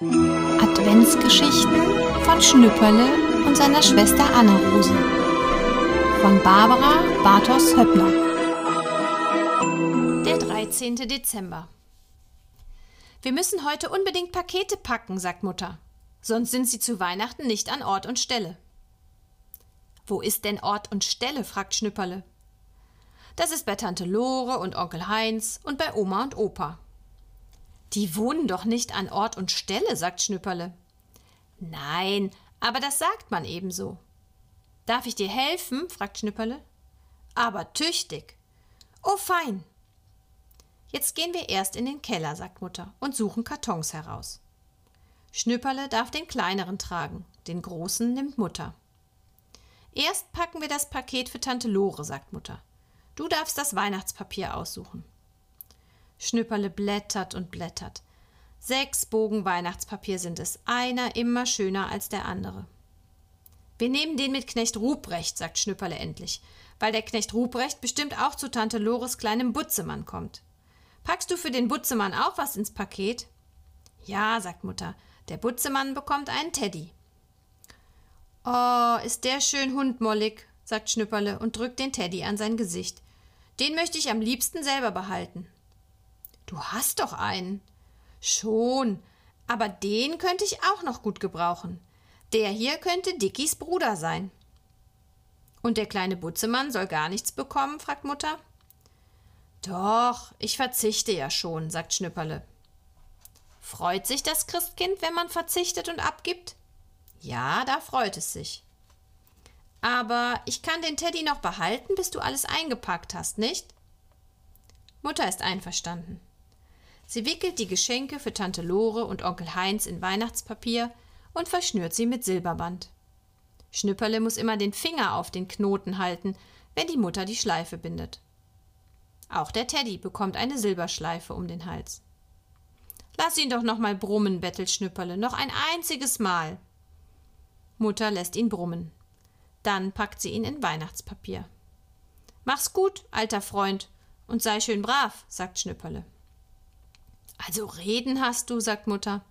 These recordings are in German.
Adventsgeschichten von Schnüpperle und seiner Schwester Anna-Rose von Barbara Bartos Höppner. Der 13. Dezember. Wir müssen heute unbedingt Pakete packen, sagt Mutter. Sonst sind sie zu Weihnachten nicht an Ort und Stelle. Wo ist denn Ort und Stelle? fragt Schnüpperle. Das ist bei Tante Lore und Onkel Heinz und bei Oma und Opa. Die wohnen doch nicht an Ort und Stelle, sagt Schnüpperle. Nein, aber das sagt man ebenso. Darf ich dir helfen? fragt Schnüpperle. Aber tüchtig. Oh, fein. Jetzt gehen wir erst in den Keller, sagt Mutter, und suchen Kartons heraus. Schnüpperle darf den kleineren tragen, den großen nimmt Mutter. Erst packen wir das Paket für Tante Lore, sagt Mutter. Du darfst das Weihnachtspapier aussuchen. Schnüpperle blättert und blättert. Sechs Bogen Weihnachtspapier sind es, einer immer schöner als der andere. Wir nehmen den mit Knecht Ruprecht, sagt Schnüpperle endlich, weil der Knecht Ruprecht bestimmt auch zu Tante Lores kleinem Butzemann kommt. Packst du für den Butzemann auch was ins Paket? Ja, sagt Mutter, der Butzemann bekommt einen Teddy. Oh, ist der schön hundmollig, sagt Schnüpperle und drückt den Teddy an sein Gesicht. Den möchte ich am liebsten selber behalten. Du hast doch einen. Schon, aber den könnte ich auch noch gut gebrauchen. Der hier könnte Dickies Bruder sein. Und der kleine Butzemann soll gar nichts bekommen? fragt Mutter. Doch, ich verzichte ja schon, sagt Schnüpperle. Freut sich das Christkind, wenn man verzichtet und abgibt? Ja, da freut es sich. Aber ich kann den Teddy noch behalten, bis du alles eingepackt hast, nicht? Mutter ist einverstanden. Sie wickelt die Geschenke für Tante Lore und Onkel Heinz in Weihnachtspapier und verschnürt sie mit Silberband. Schnüpperle muss immer den Finger auf den Knoten halten, wenn die Mutter die Schleife bindet. Auch der Teddy bekommt eine Silberschleife um den Hals. Lass ihn doch noch mal brummen, bettelt Schnüpperle, noch ein einziges Mal. Mutter lässt ihn brummen. Dann packt sie ihn in Weihnachtspapier. Mach's gut, alter Freund, und sei schön brav, sagt Schnüpperle. Also reden hast du, sagt Mutter.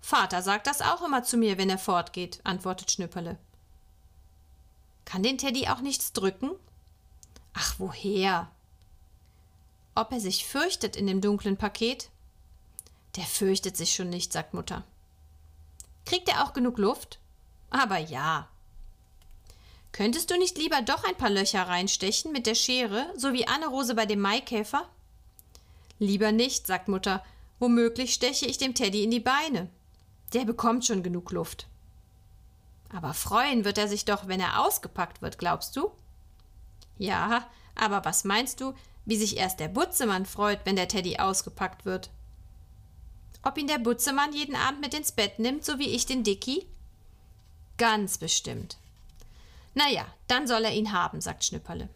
Vater sagt das auch immer zu mir, wenn er fortgeht, antwortet Schnüpperle. Kann den Teddy auch nichts drücken? Ach, woher? Ob er sich fürchtet in dem dunklen Paket? Der fürchtet sich schon nicht, sagt Mutter. Kriegt er auch genug Luft? Aber ja. Könntest du nicht lieber doch ein paar Löcher reinstechen mit der Schere, so wie Anne-Rose bei dem Maikäfer? Lieber nicht, sagt Mutter. Womöglich steche ich dem Teddy in die Beine. Der bekommt schon genug Luft. Aber freuen wird er sich doch, wenn er ausgepackt wird, glaubst du? Ja, aber was meinst du, wie sich erst der Butzemann freut, wenn der Teddy ausgepackt wird? Ob ihn der Butzemann jeden Abend mit ins Bett nimmt, so wie ich den Dicky? Ganz bestimmt. Na ja, dann soll er ihn haben, sagt Schnüpperle.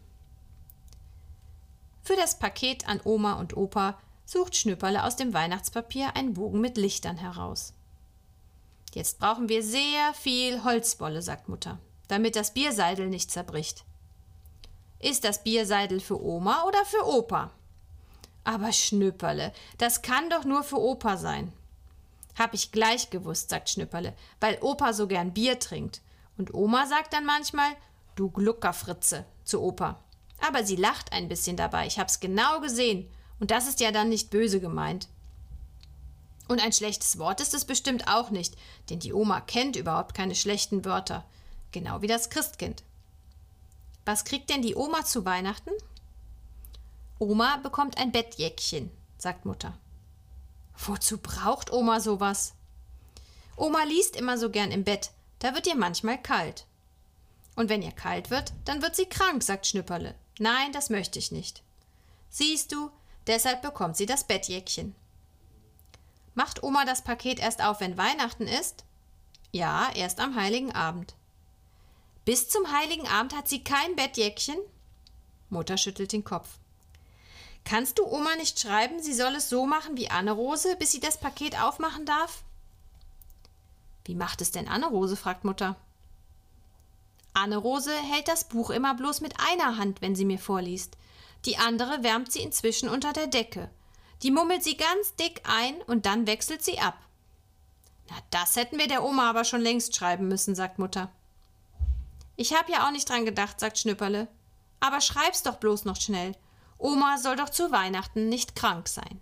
Für das Paket an Oma und Opa sucht Schnüpperle aus dem Weihnachtspapier einen Bogen mit Lichtern heraus. Jetzt brauchen wir sehr viel Holzwolle, sagt Mutter, damit das Bierseidel nicht zerbricht. Ist das Bierseidel für Oma oder für Opa? Aber Schnüpperle, das kann doch nur für Opa sein. Hab ich gleich gewusst, sagt Schnüpperle, weil Opa so gern Bier trinkt. Und Oma sagt dann manchmal, du Gluckerfritze, zu Opa. Aber sie lacht ein bisschen dabei, ich hab's genau gesehen. Und das ist ja dann nicht böse gemeint. Und ein schlechtes Wort ist es bestimmt auch nicht, denn die Oma kennt überhaupt keine schlechten Wörter. Genau wie das Christkind. Was kriegt denn die Oma zu Weihnachten? Oma bekommt ein Bettjäckchen, sagt Mutter. Wozu braucht Oma sowas? Oma liest immer so gern im Bett, da wird ihr manchmal kalt. Und wenn ihr kalt wird, dann wird sie krank, sagt Schnüpperle. Nein, das möchte ich nicht. Siehst du, deshalb bekommt sie das Bettjäckchen. Macht Oma das Paket erst auf, wenn Weihnachten ist? Ja, erst am heiligen Abend. Bis zum heiligen Abend hat sie kein Bettjäckchen? Mutter schüttelt den Kopf. Kannst du Oma nicht schreiben, sie soll es so machen wie Anne-Rose, bis sie das Paket aufmachen darf? Wie macht es denn Anne-Rose? fragt Mutter. Anne-Rose hält das Buch immer bloß mit einer Hand, wenn sie mir vorliest. Die andere wärmt sie inzwischen unter der Decke. Die mummelt sie ganz dick ein und dann wechselt sie ab. Na, das hätten wir der Oma aber schon längst schreiben müssen, sagt Mutter. Ich hab ja auch nicht dran gedacht, sagt Schnüpperle. Aber schreib's doch bloß noch schnell. Oma soll doch zu Weihnachten nicht krank sein.